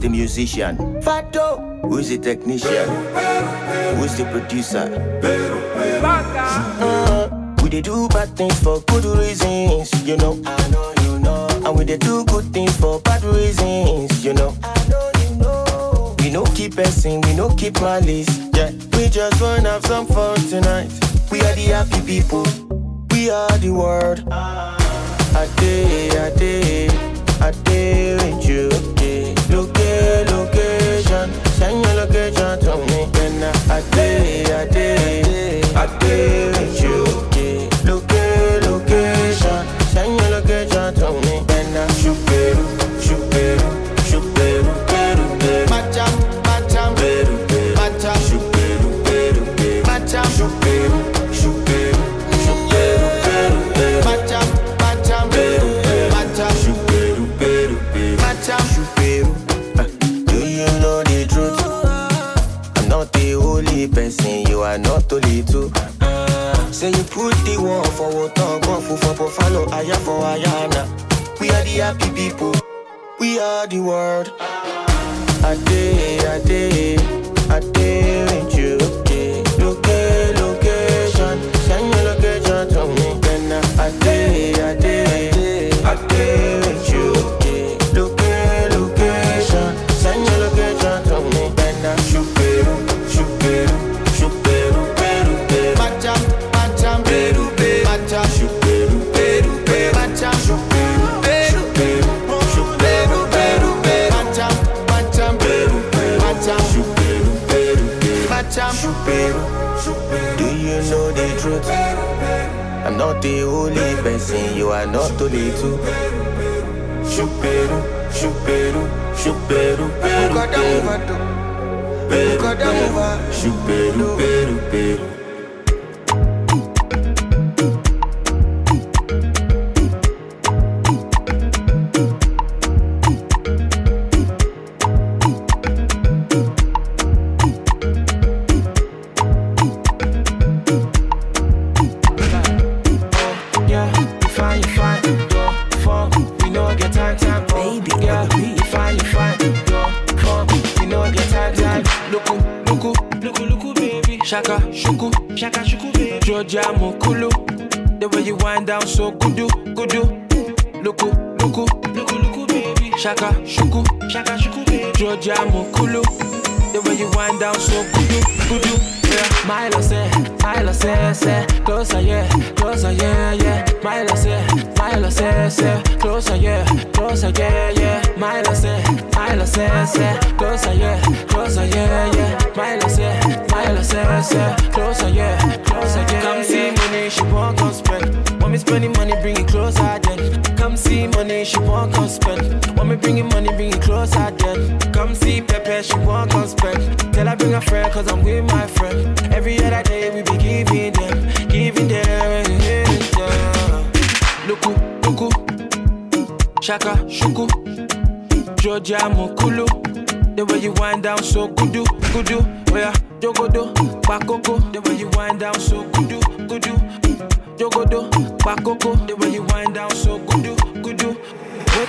the musician? Fato. Who's the technician? Who's the producer? Uh, we they do bad things for good reasons, you know. I know you know. And we they do good things for bad reasons, you know. I know you know. We no keep passing, we no keep malice. Yeah, we just wanna have some fun tonight. We are the happy people. We are the world. I day, I day, I day with you. Yeah. Look, location, send your location to me. Then I day, I day, I day with you. For follow, aya for ayana. We are the happy people, we are the world. I day, I day, I day with you. Look, location, send your location to me. Then I day, I day, Peru, macham, shoot Do you know the truth? I'm not the only person, you are not the only two. Shoot Peru, shoot Peru, shoot Peru, Peru, Peru. Peru, shoot Peru, Peru, Peru.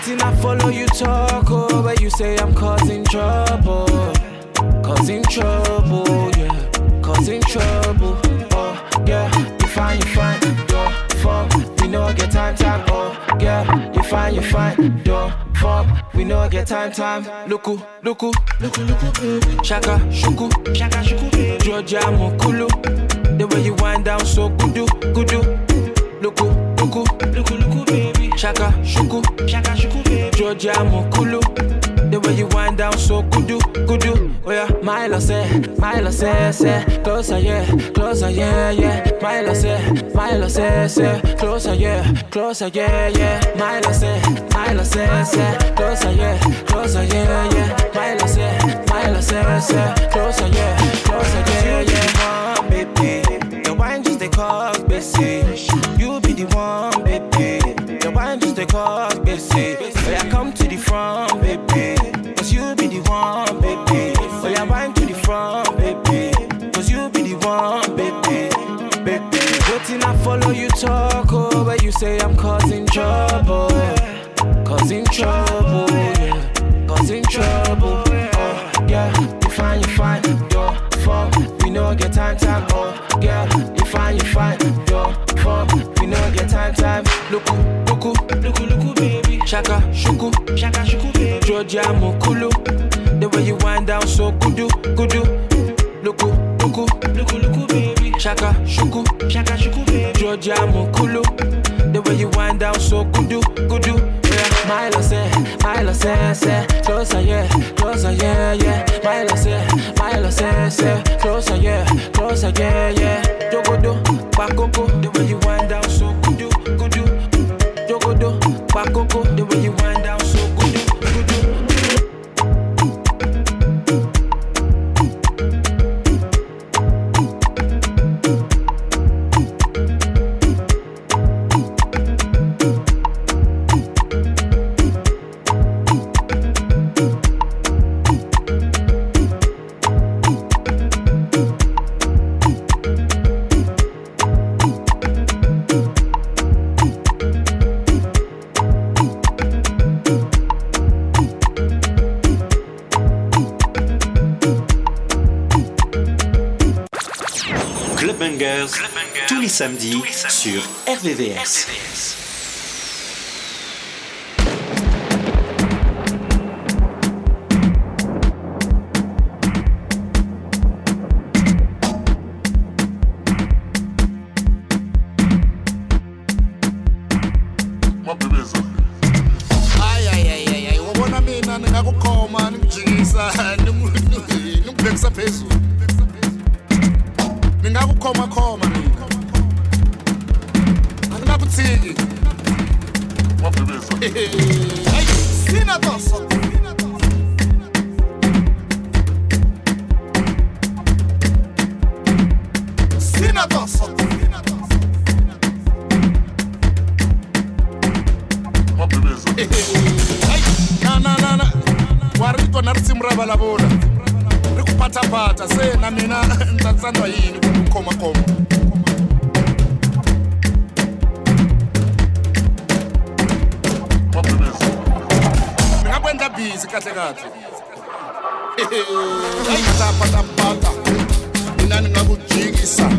Waiting I follow you talk, oh, but you say I'm causing trouble. Causing trouble, yeah. Causing trouble, oh, yeah. You fine, you fine, yo, fuck. We know I get time, time, oh, yeah. You fine, you fine, yo, fuck. We know I get time, time. Luku, luku, luku, luku. Mm. Shaka, shuku, shaka, shuku. Mm. Georgia oh, Mokulu. The way you wind down so kudu, kudu. Luku, luku. Shaka, shuku, shaka, shuku. Georgia Mokulu. The way you wind down so kudu, kudu. Oh yeah, Milo say, Milo say, say, closer, yeah, closer, yeah, yeah. Milo say, Milo say, say, closer, yeah, closer, yeah, yeah. Milo say, Milo say, say, closer, yeah, closer, yeah, yeah. Milo say, Milo say, say, closer, yeah, closer, yeah, yeah. Baby, the wine just they cause busy. You be the one, baby. Say I'm causing trouble. Causing trouble, yeah. was in trouble. Oh, yeah, you fine, you fine, yo, fuck. We no get time, time. Oh, yeah, you fine, you fine, yo, fuck. We no get time, time. Luku, luku, luku, luku, baby. Shaka, shuku, shaka, shuku, baby. Georgia Mokulu. The way you wind down so kudu, kudu. Luku, luku, luku, luku, baby. Shaka, shuku, shaka, shuku, baby. Georgia Mokulu. Way you wind down so kudu, kudu. Yeah, Milo say, Milo say, say, closer, yeah, closer, yeah, yeah. Milo say, Milo say, say, closer, yeah, closer, yeah, yeah. Jogodo, bakoko, the way you wind down so kudu, kudu. Jogodo, bakoko, the way you wind down samedis sur RVVS. mabhebeza busy kahle kahle. Phathaphathaphatha mina ni nga ku jikisa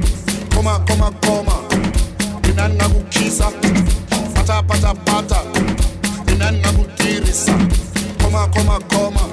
mina ni nga ku khisa pata pata pata mina ni nga ku tirhisa khoma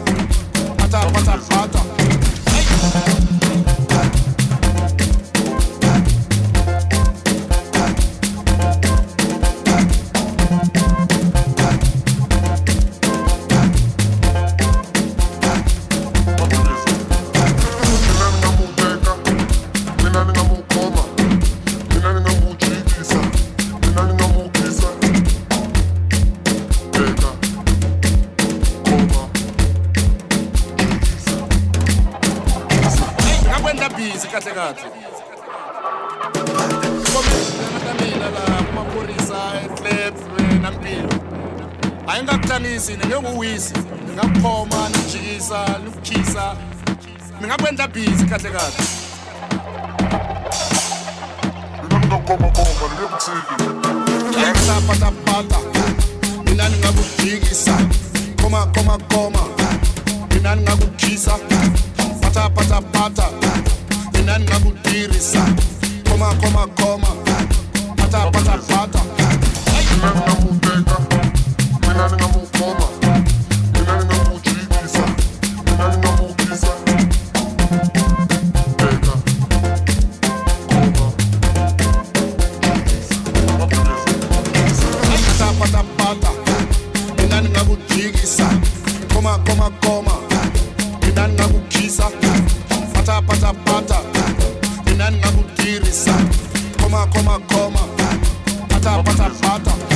khoma khoma khoma pata pata pata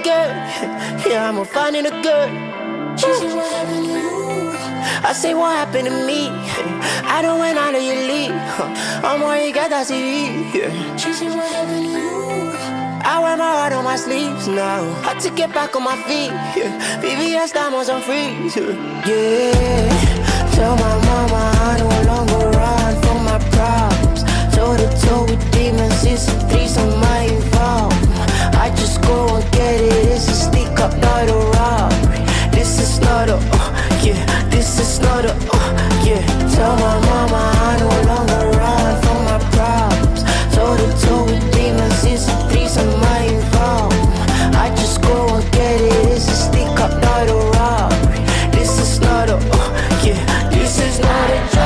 a girl. Yeah, I'm finding a girl. She said, What happened to you? I say, What happened to me? I don't went out of your league. I'm where you got that CV. Said, What happened to you? I wear my heart on my sleeves now. I to get back on my feet. Yeah. VVS diamonds on freeze. Yeah. Tell my mama I no longer run from my problems. Toe to toe with demons, it's a threesome, I involved. Just go and get it. It's a sneak up, not a robbery. This is not a, uh, yeah. This is not a, uh, yeah. Tell my mama I no longer run from my problems. Toe to toe with demons, it's a threesome, I involved. I just go and get it. It's a sneak up, not a robbery. This is not a, uh, yeah. This is not a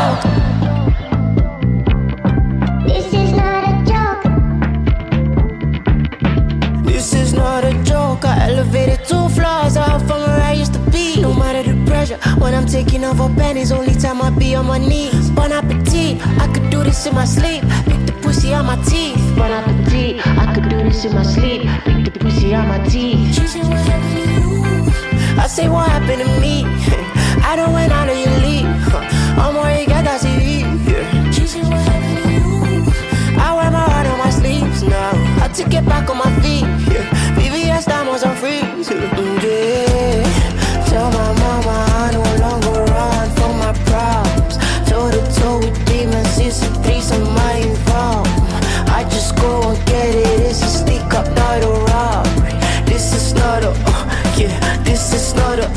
pressure, when I'm taking off her panties, only time I be on my knees. Bon appetit, I could do this in my sleep. Pick the pussy on my teeth. Bon appetit, I could do this in my sleep. Pick the pussy on my teeth. She said, What you? I say, What happened to me? I don't went out of your league. I'm where you got that TV. She said, What happened you? I wear my heart on my sleeves now. I took it back on my feet. VVS diamonds on freeze. Yeah.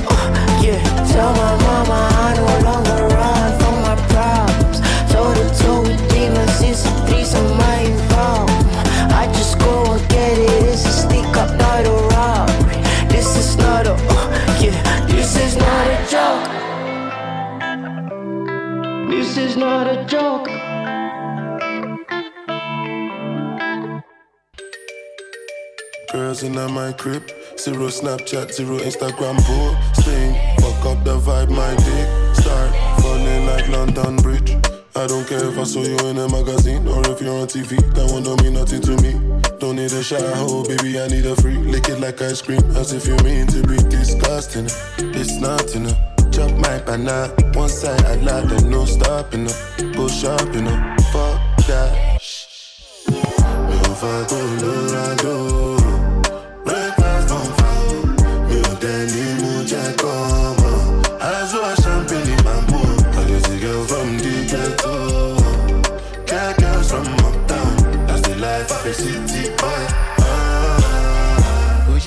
Oh, yeah, tell my mama I run from my problems. Demons, threesome I just go and get it. Not a. This is not a, oh, yeah, this is not a joke. This is not a joke. Girls in my crib. Zero Snapchat, zero Instagram posting. Fuck up the vibe, my dick. Start falling like London Bridge. I don't care if I saw you in a magazine or if you're on TV. That one don't mean nothing to me. Don't need a shower, oh, baby. I need a free. Lick it like ice cream, as if you mean to be disgusting. It's not enough. Chop my banana, one side I like, then no stopping. Go shopping fuck that. Me fire, go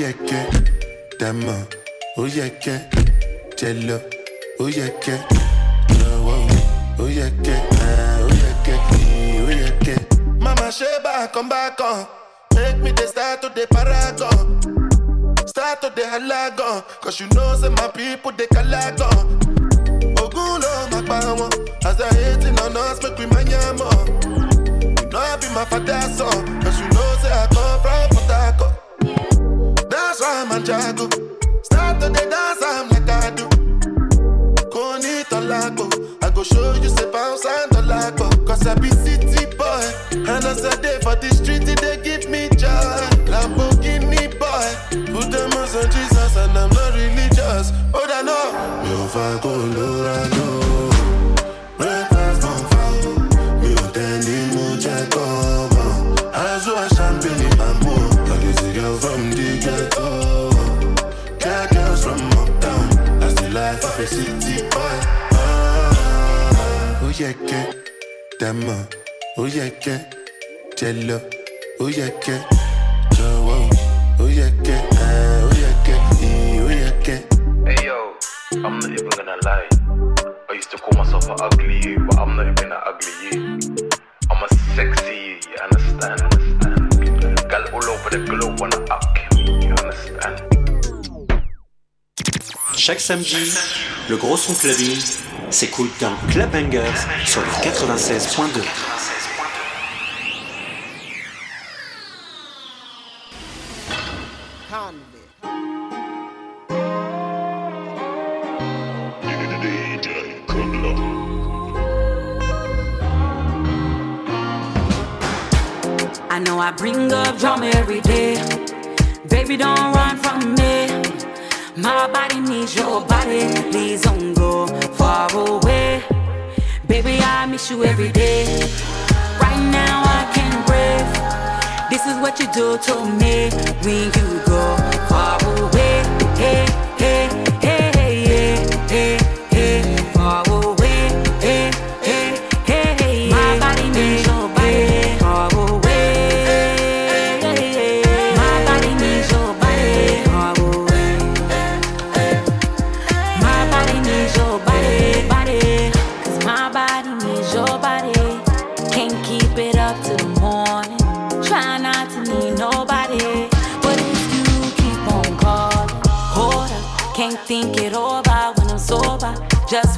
Uh, oh yeah, yeah. Jello, oh yeah, yeah. Oh, oh, oh yeah, yeah. Ah, oh yeah, yeah. Oh yeah, yeah. Mama come back on. Make me the start to the paragon. Start to the halagon. Cause you know, say my people, they calagon. Ogulo, my power. As they hating on us, make we manyamo. You know I be my father's son. Cause you know, say I come from I'm a jago. Start to the dance, I'm like I do. Koni tolago. I go show you, say bounce and tolago. Cause I be city boy. And as I day for the street, they give me joy. Lamborghini boy. Put them on Jesus and I'm not religious. Oh, I know. Me on fire, Colorado. Breakfast Yeah, yeah. Jello, oh yeah, yeah. Joe, oh yeah, yeah. Ah, oh yeah, yeah. Eh, Oh yeah, yeah. Hey yo, I'm not even gonna lie. I used to call myself an ugly you, but I'm not even an ugly you. I'm a sexy you, you understand? Gal all over the globe wanna up Chaque samedi, le gros son clubbing s'écoute dans Club Bangers sur le 96.2. I bring up day. My body needs your body. Please don't go far away. Baby, I miss you every day. Right now, I can't breathe. This is what you do to me when you go far away. Hey, hey,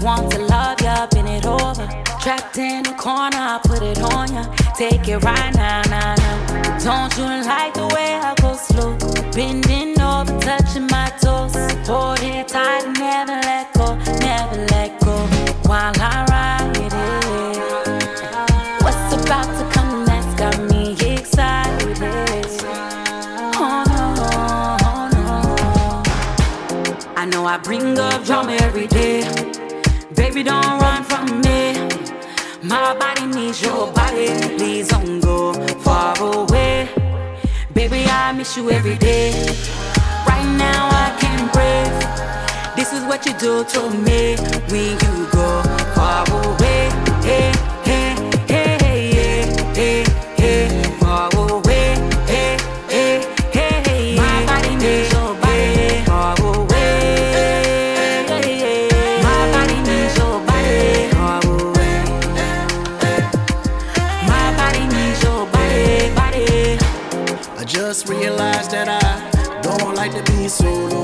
want to love ya, bend it over. Trapped in the corner, I put it on ya. Take it right now, now, now. Don't you like the way I go slow? Bending over, touching my toes. Hold it tight never let go, never let go. While I ride it. What's about to come next got me excited. Oh no, oh no. I know I bring up drama every day. Baby, don't run from me. My body needs your body. Please don't go far away. Baby, I miss you every day. Right now, I can't breathe. This is what you do to me when you go far away. Hey, solo.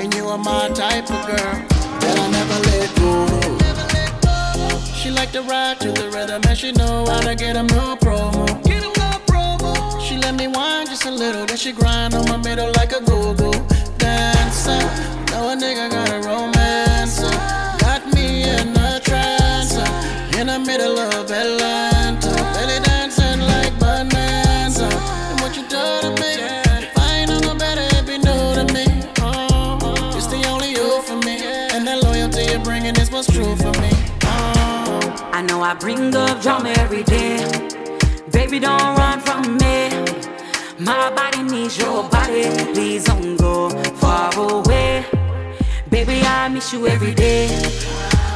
And you are my type of girl that I never let go. She like to ride to the rhythm and she know how to get 'em no promo. She let me whine just a little. Then she grind on my middle like a go-go dancer. Now a nigga got a romance. Got me in a trance. Uh, in the middle of Atlanta. Bringing is what's true for me. Oh. I know I bring up drama every day. Baby, don't run from me. My body needs your body. Please don't go far away. Baby, I miss you every day.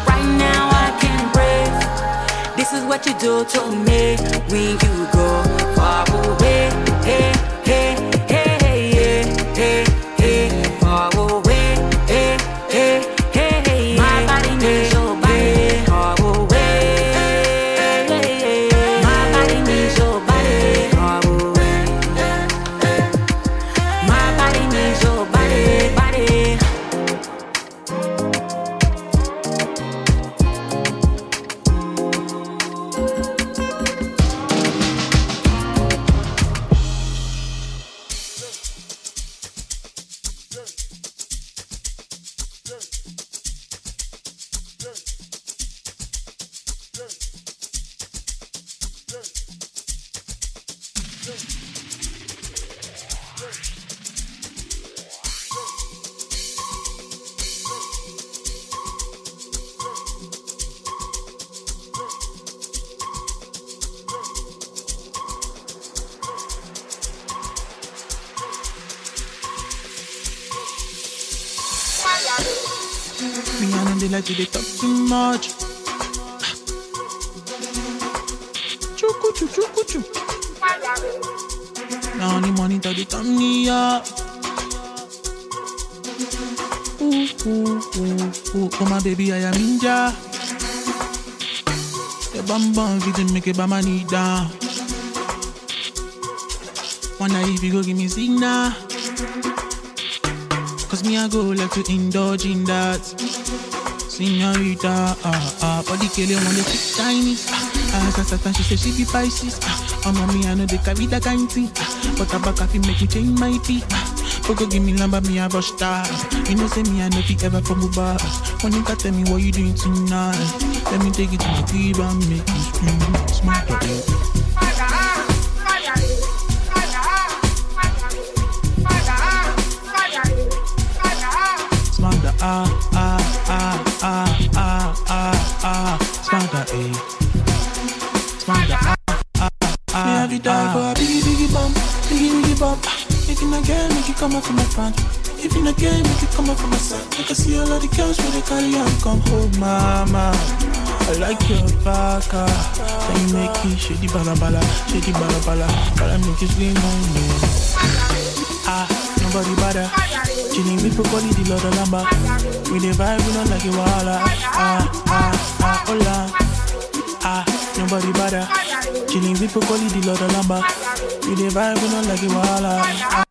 Right now, I can't breathe. This is what you do to me when you go by my knee down. Wonder if you go give me signal. Cause me I go like to indulge in that. Senorita, ah, ah Body kill you wanna speak Chinese Ah, ah, Satan, she say she be Pisces. Ah, oh mommy, I know they carry that kind thing. Ah, But I back if make me change my beat ah, But go give me number, me a rush star You know say me I know fit ever from above When you can tell me what you doing tonight? Let me take it to my crib and make you scream like your baka. Can you make it shady bala bala, shady bala bala, bala make it scream on me. Ah, nobody bother. Chilling with people, the Lord of Lamba. We the vibe, we don't like it, wahala. Ah, ah, ah, hola. Ah, nobody bother. Chilling with people, the Lord of Lamba. We the vibe, we don't like wahala. Ah, ah,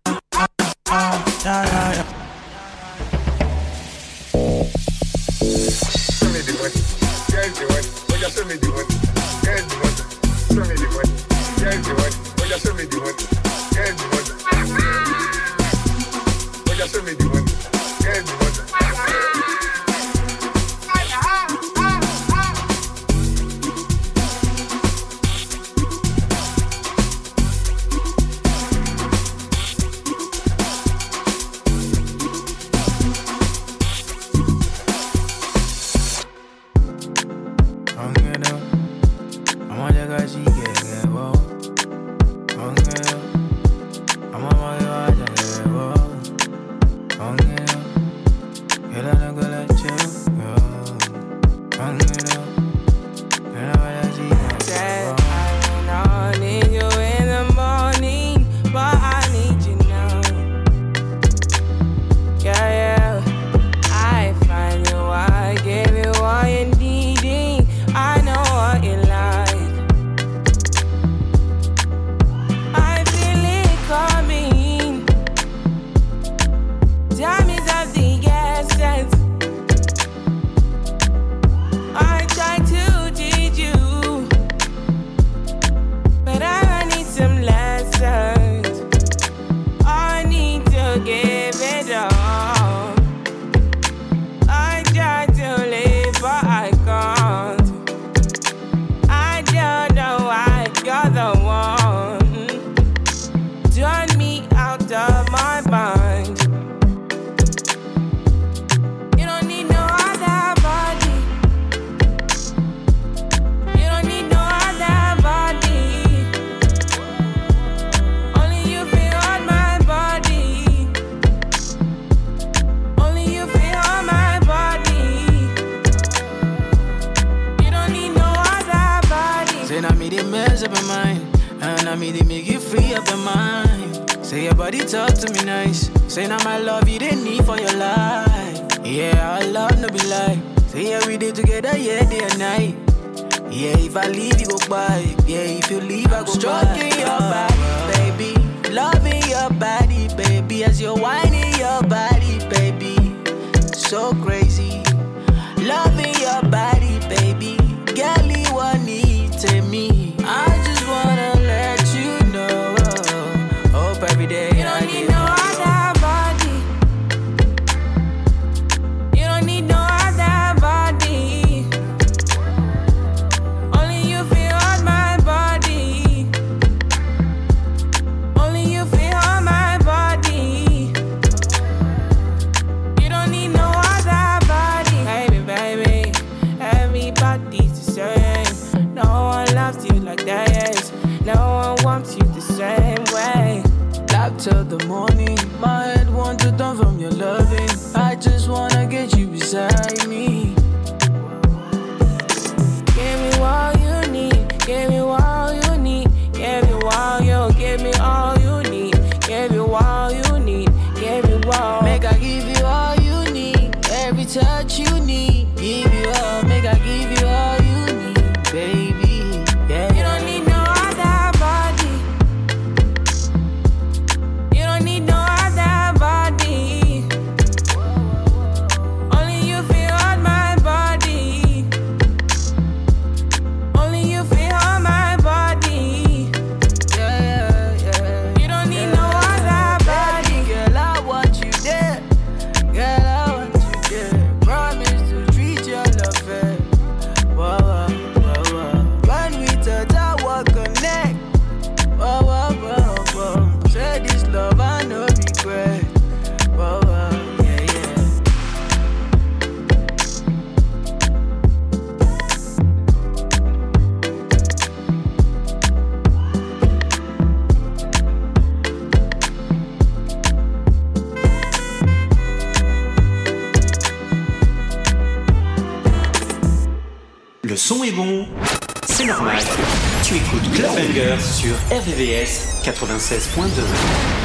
Tu écoutes Clubbanger sur RVVS 96.2.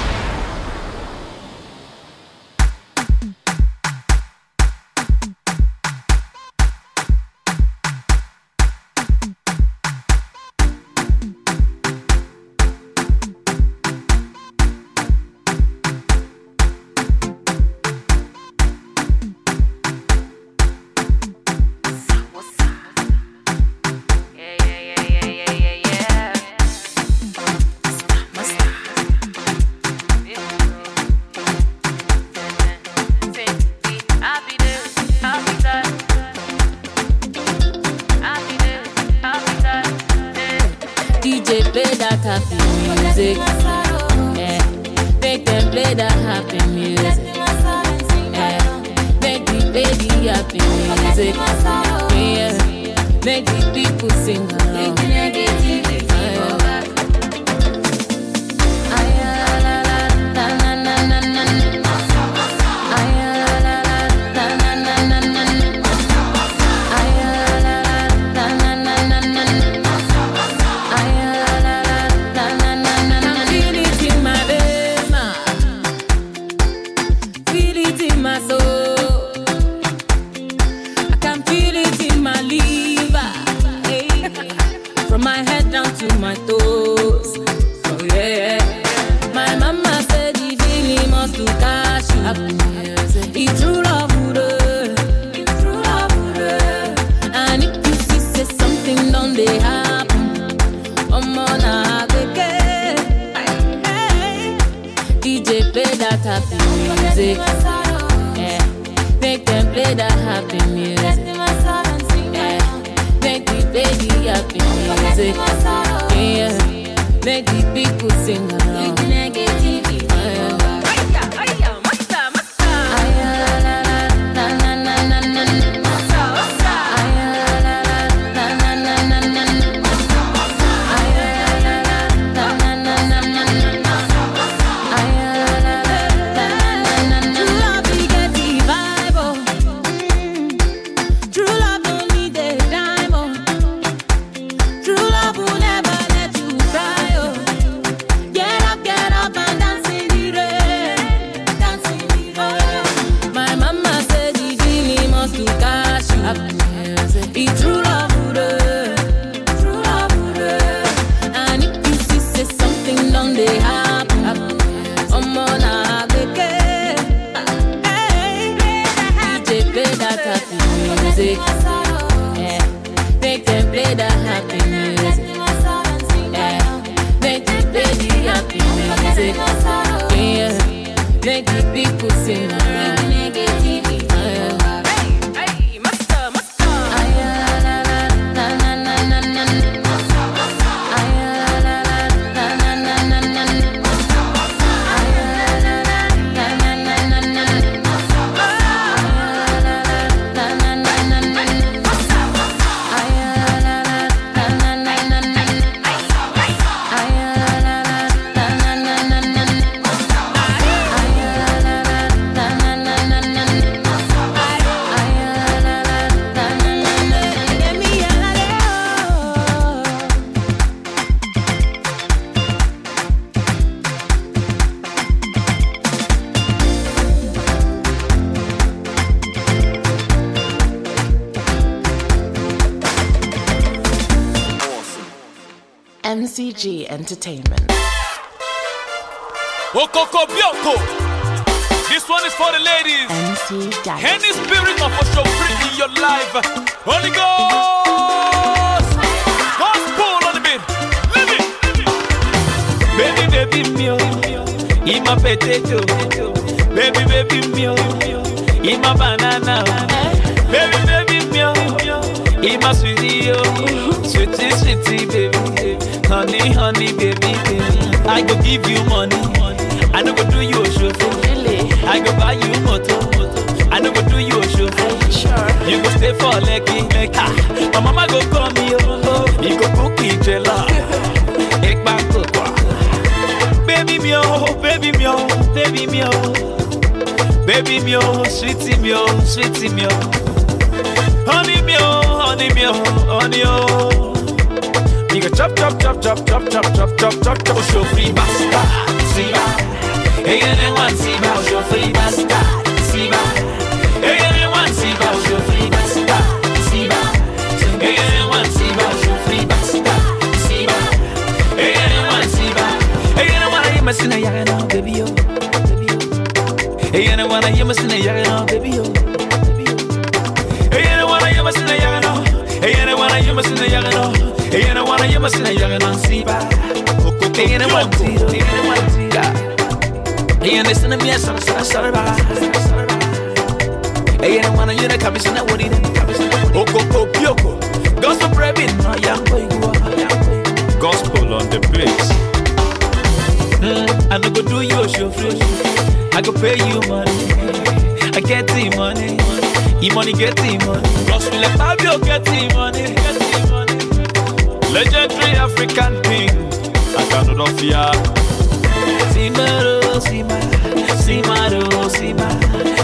Entertainment. This one is for the ladies. MC Any spirit of a show free in your life. Holy Ghost. Gospel on the beat. Live it. Baby, baby, mio, eat my potato. Baby, baby, mio, eat my banana. Eh? Baby, baby, mio, eat my sweetie, oh. sweetie, sweetie, baby, honey, honey, baby, baby. I go give you money, I no go do you a show. I go buy you motor, I no go do you a show. You go stay for Lekki, Lekki. My mama go call me, oh, oh. you go cook it, jella. Ek back to Baby me oh, oh, baby me oh, baby me oh Baby me oh, oh. sweetie me oh, sweetie me oh Honey me oh, honey me oh, honey oh. Me go chop chop chop chop chop chop chop chop chop chop. Show free basta, siba Hey anyone siba, show free siba Hey siba, show free basta, siba Hey anyone siba, show free siba Hey anyone siba Hey anyone hear me sing a now, baby yo Hey anyone hear me sing a now, baby yo Hey anyone hear me sing a Ene wana yema sina yagano Ene wana yema sina yagano Siba Ene wana Ene wana Ene sina miya sana sana sana ba Ene wana yena kami sina wadi Kami sina wadi Okoko pioko. Gospel my young boy. igua Gospel on the bricks mm, I no go do your show I go pay you money. I get the money. E-money getting money. Gospel and Fabio getting money. Money. Legendary African king. I cannot of ya. Simaro, Sima, Simaro, Sima,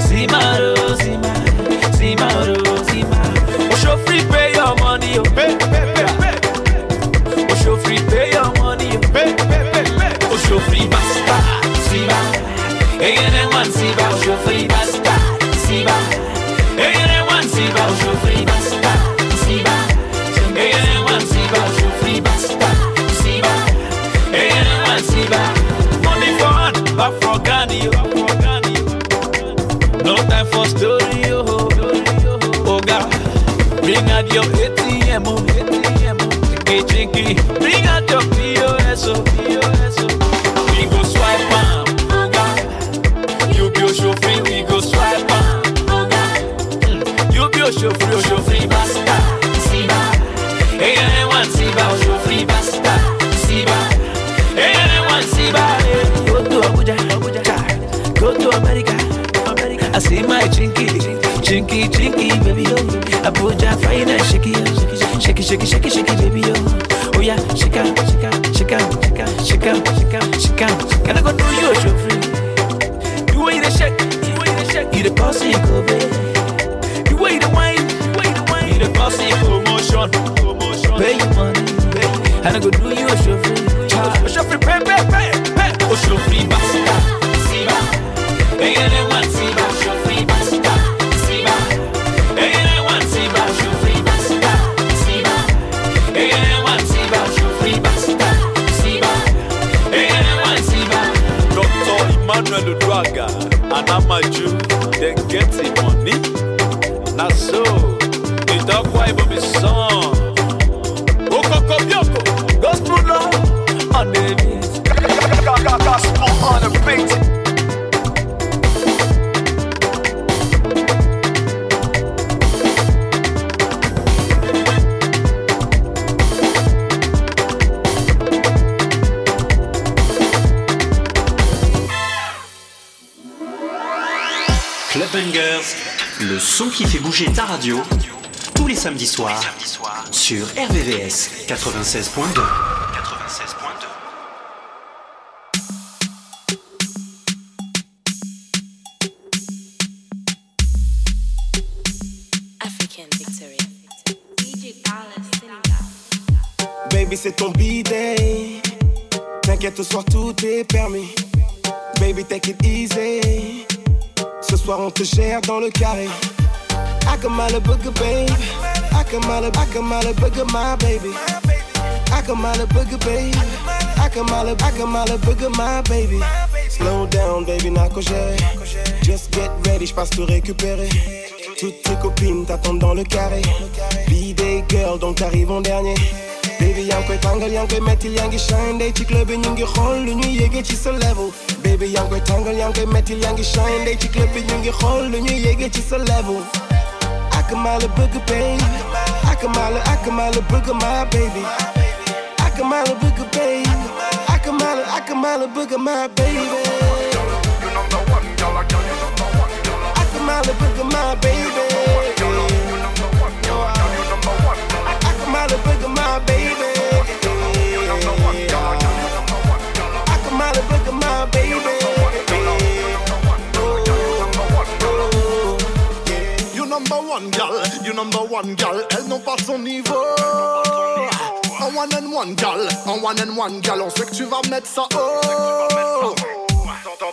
Simaro, Sima, Simaro, Sima. Osho free pay your money, yo. Pay, pay, pay, pay. Osho free pay your money, yo. Pay, pay, pay, pay. Osho free basta, Sima. Again and one Sima, show free basta. ATM, oh, ATM, oh. Jinky, bring out your POS, oh, POS, oh. We go swipe am, oh. You be chauffeur, we go swipe am, oh God. Mm. You be a chauffeur, oh, chauffeur, basta, siba. Hey, anyone, siba, oh, chauffeur, basta, siba. Hey, anyone, siba, hey. Go to Abuja, Abuja, go to America. I see my chinky, chinky, chinky, baby, yo. Abuja, fine and shaky, yo. shaky, shaky, shaky, shaky, baby, yo. Oh yeah, shake out, shake out, shake out, shake out, shake out, shake shake out. Can I go do you a show free? You way the shake, you way the shake, you the bossy, go baby. You way the wine, you way the wine, you the bossy, promotion, promotion. Pay you money, pay. And I go do you a show free. A show free, pay, ju dey get im money na so e dokwa ibo be son okoko bioko gospel love. And the beat gospel on the beat. Son qui fait bouger ta radio, tous les samedis soirs, sur RVVS 96.2. Baby, c'est ton bidet. T'inquiète, ce soir tout est permis. Baby, take it easy. Ce soir, on te gère dans le carré. Can booger, babe. I can I can booger, my baby. I can booger, babe. I can mile, I can booger, my baby. Slow down, baby, n'a. Just get ready, j'passe te récupérer. Toutes tes copines t'attendent dans le carré. Des girl, donc t'arrives en dernier. Baby, yaa ngi koy tàngal yaa ngi koy ngi shine day ci club ñu ngi level. Baby, yaa ngi koy tàngal yaa ngi koy shine day ci club ñu ngi xool lu ñuy level. Akamala Booger, baby. Akamala, Akamala Booger, my baby. Akamala Booger, baby. Akamala, Akamala Booger, my baby. Akamala Booger, my baby. Akamala Booger, my baby. You number one gal, elle n'ont pas son niveau. Un one and one gal, un one and one gal, on sait que tu vas mettre ça haut.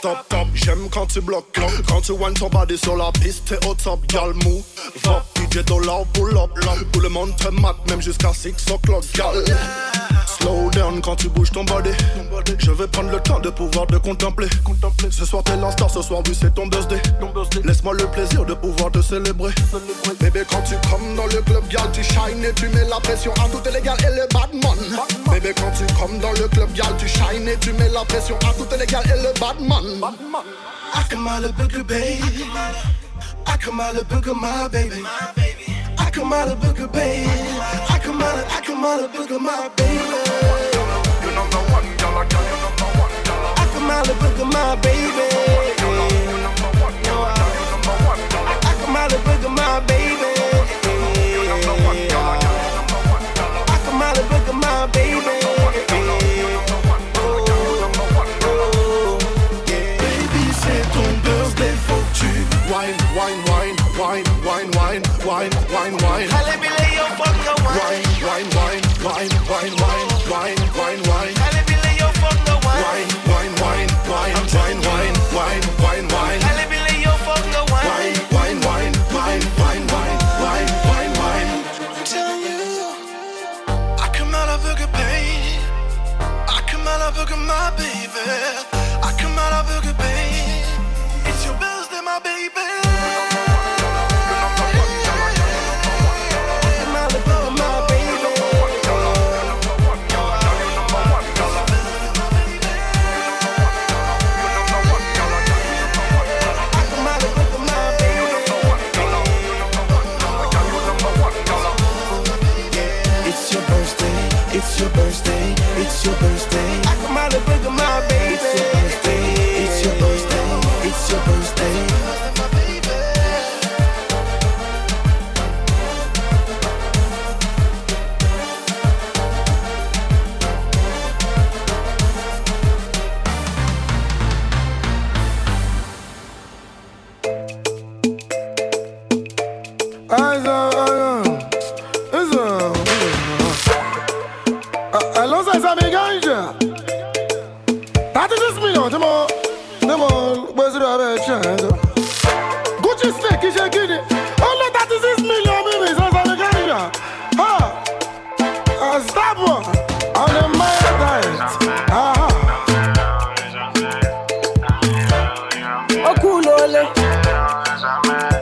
Top top, j'aime quand tu bloques. Quand tu one ton body sur la piste, t'es au top, gal mou. Va, DJ dollar, pull up. Tout le monde te mate, même jusqu'à 6 o'clock, gal. Slow down quand tu bouges ton body. Je vais prendre le temps de pouvoir te contempler. Ce soir t'es l'instar, ce soir oui c'est ton birthday. Laisse-moi le plaisir de pouvoir te célébrer. Bébé quand tu comes dans le club, gal, tu shine et tu mets la pression à toutes les gars et le badman. Bébé quand tu comes dans le club, gal, tu shine et tu mets la pression à toutes les gars et le badman. Batman. Batman. I come out of Booker, baby. I come out of Booker, my baby. I come out of Booker, baby. I come out of, I come out of Booker, my baby. You know the one, girl, I got you number one, girl. I come out of Booker, my baby. You know, you number one, girl, I got you number one, girl. I come out of Booker, my baby.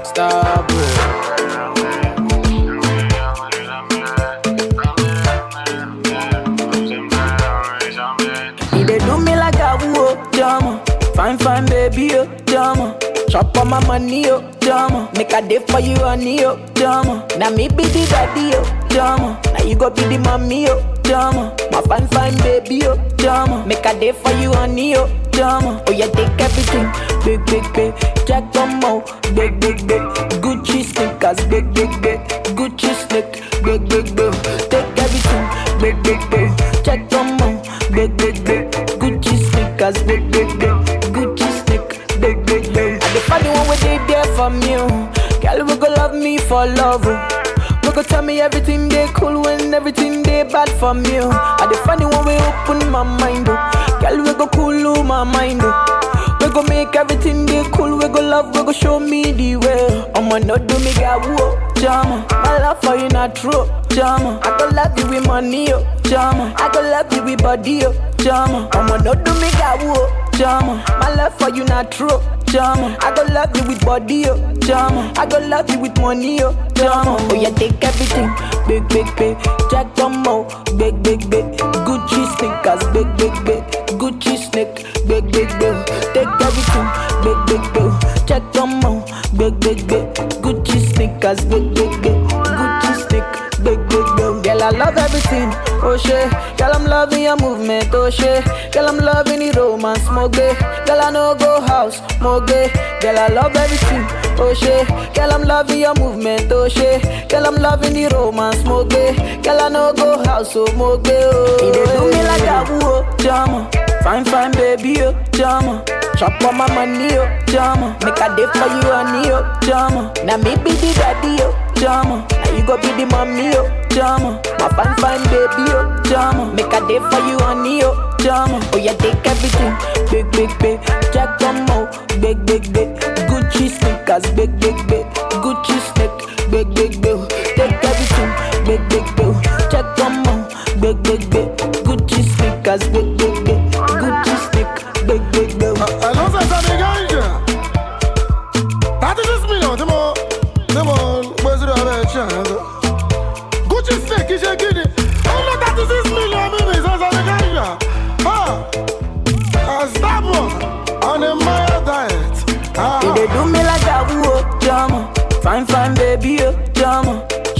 Stop. On my money, oh, drama. Make a day for you, honey, oh, drama. Now me be the daddy, oh, drama. Now you go be the mommy, oh, drama. My fine, fine, baby, oh, drama. Make a day for you, honey, oh, drama. Oh, yeah, take everything, big, big, big. Jack Domo, big, big, big. Gucci sneakers, big, big, big. Gucci sneak, big, big, big. Take everything, big, big, big. Jack Domo, big, big, big. Gucci sneakers, big, big, big. Me, oh. Girl, we go love me for love. We go tell me everything they cool when everything they bad for me, oh. I the funny one we open my mind, oh. Girl, we go cool my mind, oh. Go make everything they cool, we go love, we go show me the way. I'ma not do me got whoa, jama. My love for you not true, jama. I go love you with money, oh, jama. I go love you with body, oh, jama. I'ma not do me got whoa, jama. My love for you not true, jama. I go love you with body, oh, jama. I go love you with money, oh, jama. Oh yeah, take everything, big, big, big. Jack Domo, big, big, big. Gucci sneakers, big, big, big. Gucci snake, big, big, big. Everything, big, big, big. Check them out, big, big, big. Gucci sneakers, big, big, big. Gucci snake, big, big, big. Girl, I love everything, oh shit. Girl, I'm loving your movement, oh shit. Girl, I'm loving the romance, moge. Girl, I know go house, moge. Girl, I love everything, oh shit. Girl, I'm loving your movement, oh shit. Girl, I'm loving the romance, moge. Girl, I know go house, oh moge, oh. Dey do me like a woo, drama. Fine, fine, baby, oh, drama. Chop on my money, oh, drama. Make a day for you, honey, oh, drama. Now me be the daddy, oh, drama. Now you go be the mommy, oh, drama. My fine, fine, baby, oh, drama. Make a day for you, honey, oh, drama. Oh, yeah, take everything, big, big, big. Jack Domo, big, big, big. Gucci sneakers, big, big, big. Gucci snake, big, big, big. Take everything, big, big, big. Jack Domo, big, big, big. Gucci sneakers, big.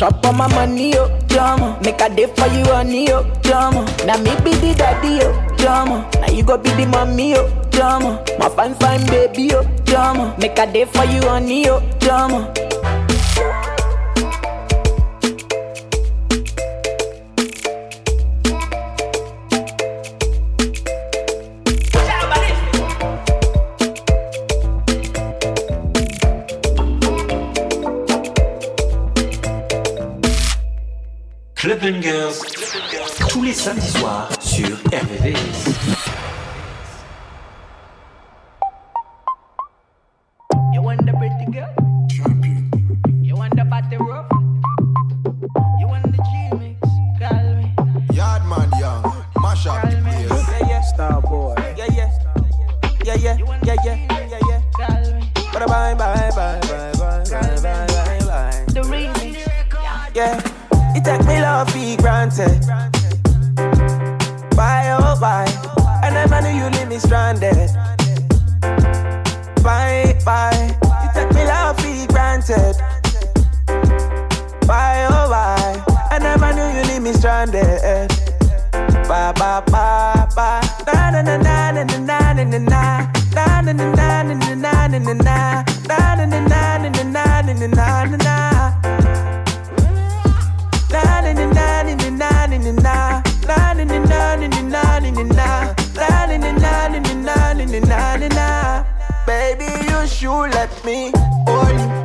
Chop on my money, oh, drama. Make a day for you, honey, oh, drama. Now me be the daddy, oh, drama. Now you go be the mommy, oh, drama. My fine, fine, baby, oh, drama. Make a day for you, honey, oh, drama. Tous les samedis soirs sur RVVS. You want the pretty girl? You want the party rough? You want the G-mix? Call me. Yardman young, mash up the place. Yeah, yeah. Star boy. Yeah, yeah. Yeah, yeah. Yeah, yeah. Yeah, yeah. Call me. Bye bye bye bye bye granted. Why oh why? I never knew you leave me stranded. Bye bye. You take me love for granted. Why oh why? I never knew you leave me stranded. Bye bye bye bye. Na na na you let me hold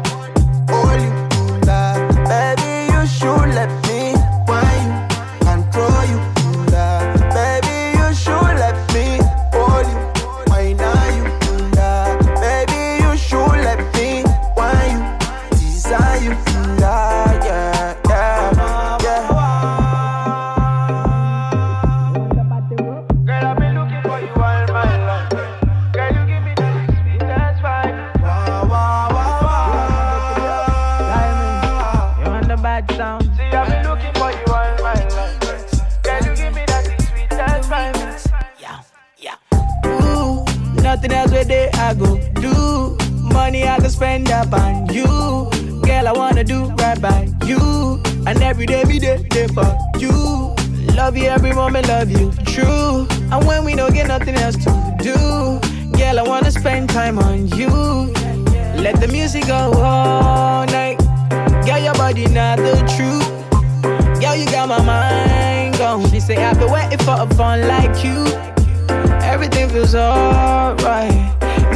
On you. Girl, I wanna do right by you. And every day me day, day for you. Love you every moment, love you true. And when we don't get nothing else to do, girl, I wanna spend time on you. Let the music go all night. Girl, your body not the truth. Girl, you got my mind gone. She say I've been waiting for a fun like you. Everything feels alright.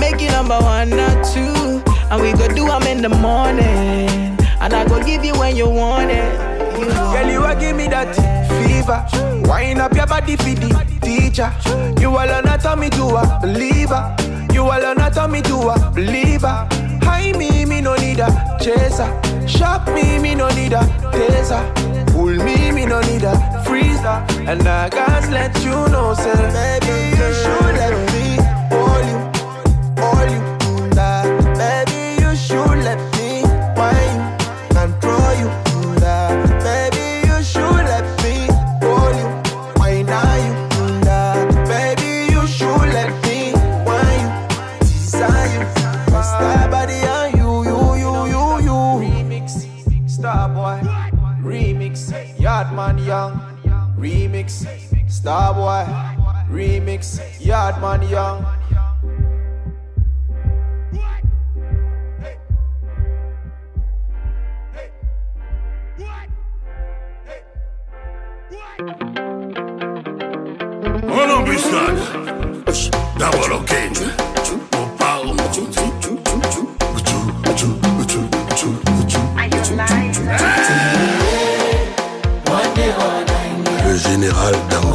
Make you number one or two. And we go do them in the morning. And I go give you when you want it. You Girl, you a give me that fever. Wind up your body for the teacher. You all on me to a believer. You all on me to a believer. High me, me no need a chaser. Shock me, me no need a taser. Pull me, me no need a freezer. And I gotta let you know, say, baby, you should let me hold you, hold you. Star boy. Remix, Yardman Young. On embuscade. D'abord au King. Au pas au Le général Dangote.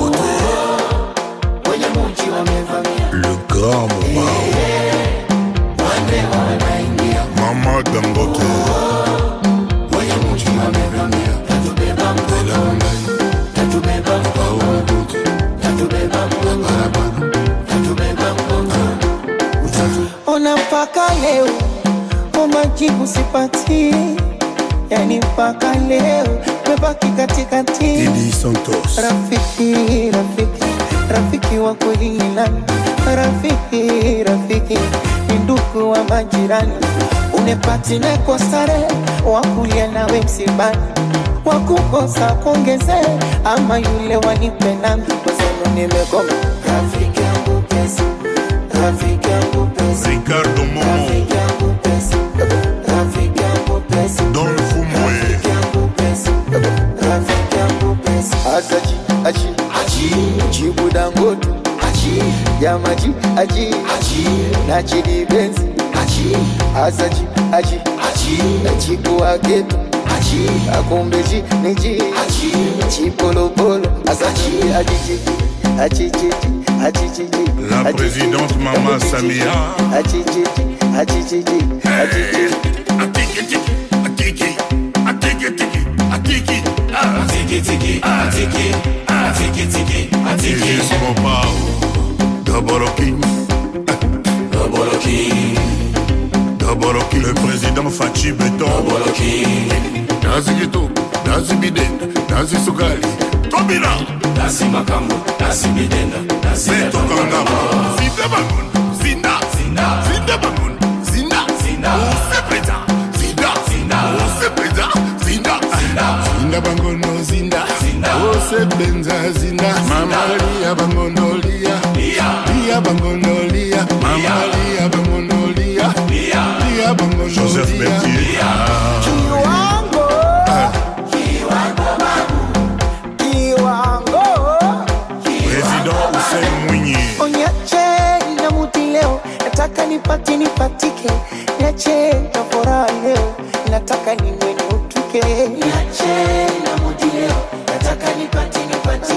Le grand mama Dangote. ona mpaka leo umajibu sipati. Yani mpaka leo mebaki katikati. Rafiki rafiki rafiki wa kweli ni nani rafiki rafiki ni ndugu wa majirani. Unepatine kwa sare wakulia nawe msibani. Wakukosa kuongeze ama yule wanipe nami. Kwasema nimegoma. Rafiki yangu pesa rafiki yangu pesa. Ricardo Momo. rafiki yangu pesa rafiki yangu pesa. Don Fumwe. rafiki yangu pesa rafiki yangu pesa. Asaji aji aji jibu dangote ya maji aji na chini benzi asaji aji nachipu aketu akumbeji niji. Chipolopolo asaji ajiji achijiji achijiji La présidente Mama Samia. Achijiji achijiji achijiji Atiki tiki atiki atiki tiki atiki ah. atiki tiki atiki atiki tiki atiki. Atiki D'abord au King. D'abord au King. D'abord au King. Le président Fachi Beton. D'abord au King. Nazi Gito, Nazi Bidenda, Nazi Sugali. Tobina. Nazi Makambo, Nazi Bidenda, Nazi Beto Kangama. Zinde Bangun, Zinda, Zinda, Zinde Bangun, Zinda, Zinda. Ose Preda, Zinda, Zinda. Ose Preda, Zinda, Zinda. Zinda Bangono, Zinda, Zinda. Ose Benza, Zinda. Mama Lia Bangono, Lia. Lia. Lia Mama Lia Bangono, Lia. Lia. Lia Joseph Bertier. Kiwango, kiwango babu, kiwango. Président Hussein Mwinyi. Onyache na muti leo, nataka nipati nipatike, niache na furaha leo, nataka niwe nutuke Niache na muti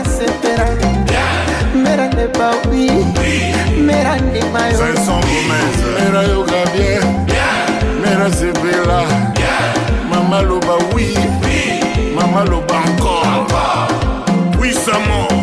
esepela mera nde bawi mera ndima yomera yoka bien. Mera sepela. Mama loba wi mama loba encore. Puissamment